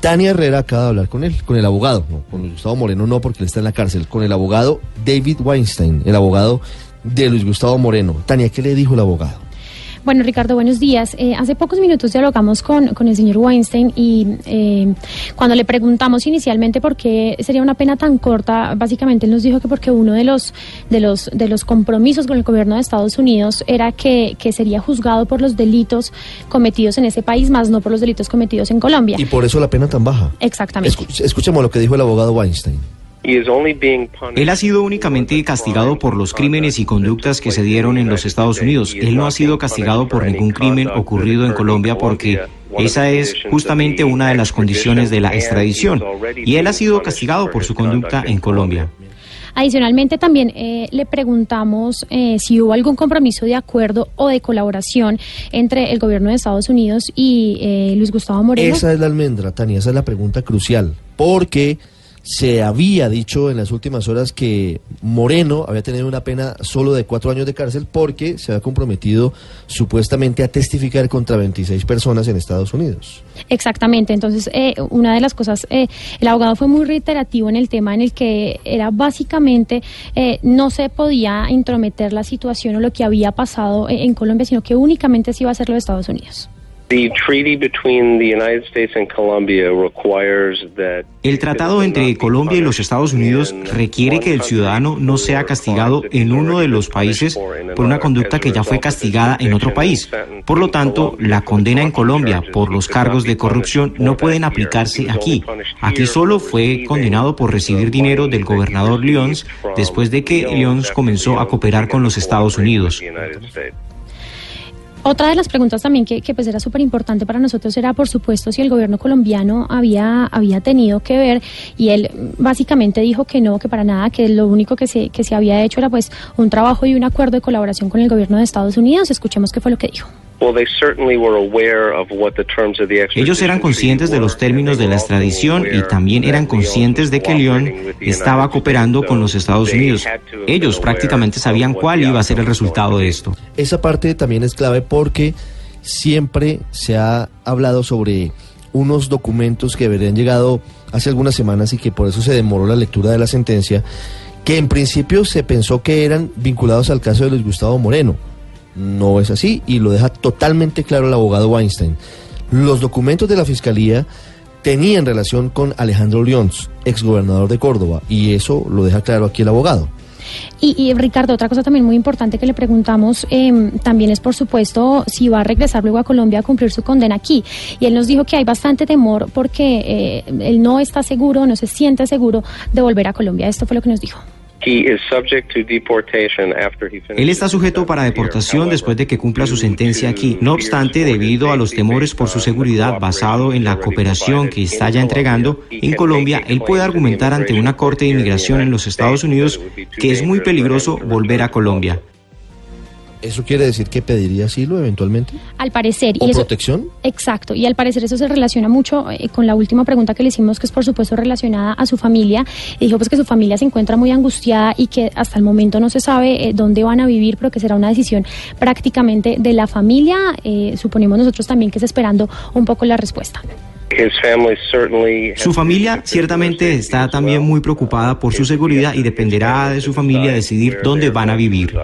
Tania Herrera acaba de hablar con él, con el abogado, no, con Gustavo Moreno no porque él está en la cárcel, con el abogado David Weinstein, el abogado de Luis Gustavo Moreno. Tania, ¿qué le dijo el abogado? Bueno, Ricardo, buenos días. Eh, hace pocos minutos dialogamos con, con el señor Weinstein y eh, cuando le preguntamos inicialmente por qué sería una pena tan corta, básicamente él nos dijo que porque uno de los, de los, de los compromisos con el gobierno de Estados Unidos era que, que sería juzgado por los delitos cometidos en ese país, más no por los delitos cometidos en Colombia. Y por eso la pena tan baja. Exactamente. Escu- escuchemos lo que dijo el abogado Weinstein. Él ha sido únicamente castigado por los crímenes y conductas que se dieron en los Estados Unidos. Él no ha sido castigado por ningún crimen ocurrido en Colombia porque esa es justamente una de las condiciones de la extradición. Y él ha sido castigado por su conducta en Colombia. Adicionalmente, también eh, le preguntamos eh, si hubo algún compromiso de acuerdo o de colaboración entre el gobierno de Estados Unidos y eh, Luis Gustavo Moreno. Esa es la almendra, Tania, esa es la pregunta crucial. Porque se había dicho en las últimas horas que Moreno había tenido una pena solo de cuatro años de cárcel porque se había comprometido supuestamente a testificar contra 26 personas en Estados Unidos. Exactamente, entonces eh, una de las cosas, eh, el abogado fue muy reiterativo en el tema en el que era básicamente eh, no se podía intrometer la situación o lo que había pasado eh, en Colombia, sino que únicamente se iba a hacerlo de Estados Unidos. The treaty between the United States and Colombia requires that El tratado entre Colombia y los Estados Unidos requiere que el ciudadano no sea castigado en uno de los países por una conducta que ya fue castigada en otro país. Por lo tanto, la condena en Colombia por los cargos de corrupción no pueden aplicarse aquí. Aquí solo fue condenado por recibir dinero del gobernador Lyons después de que Lyons comenzó a cooperar con los Estados Unidos. Otra de las preguntas también que, pues era súper importante para nosotros era, por supuesto, si el gobierno colombiano había, había tenido que ver y él básicamente dijo que no, que para nada, que lo único que se, que se había hecho era pues un trabajo y un acuerdo de colaboración con el gobierno de Estados Unidos. Escuchemos qué fue lo que dijo. Well they certainly were aware of what the terms of the Ellos eran extradition conscientes de los términos de la they were also extradición y aware también eran conscientes de que León estaba cooperando con los Estados they Unidos. Ellos aware prácticamente of sabían cuál the iba a ser el resultado de to esto. Esa parte también es clave porque siempre se ha hablado sobre unos documentos que habrían llegado hace algunas semanas y que por eso se demoró la lectura de la sentencia, que en principio se pensó que eran vinculados al caso de Luis Gustavo Moreno. No es así y lo deja totalmente claro el abogado Weinstein. Los documentos de la fiscalía tenían relación con Alejandro Lyons, exgobernador de Córdoba, y eso lo deja claro aquí el abogado. Y, Ricardo, otra cosa también muy importante que le preguntamos eh, también es, por supuesto, si va a regresar luego a Colombia a cumplir su condena aquí. Y él nos dijo que hay bastante temor porque eh, él no está seguro, no se siente seguro de volver a Colombia. Esto fue lo que nos dijo. He is subject to deportation after he finishes Él está sujeto para deportación después de que cumpla su sentencia aquí. No obstante, debido a los temores por su seguridad basado en la cooperación que está ya entregando en Colombia, él puede argumentar ante una corte de inmigración en los Estados Unidos que es muy peligroso volver a Colombia. ¿Eso quiere decir que pediría asilo eventualmente? Al parecer. ¿O y eso- protección? Exacto, y al parecer eso se relaciona mucho eh, con la última pregunta que le hicimos, que es por supuesto relacionada a su familia. Y dijo pues que su familia se encuentra muy angustiada y que hasta el momento no se sabe eh, dónde van a vivir, pero que será una decisión prácticamente de la familia. Eh, suponemos nosotros también que es esperando un poco la respuesta. Su familia ciertamente está también muy preocupada por su seguridad y dependerá de su familia decidir dónde van a vivir.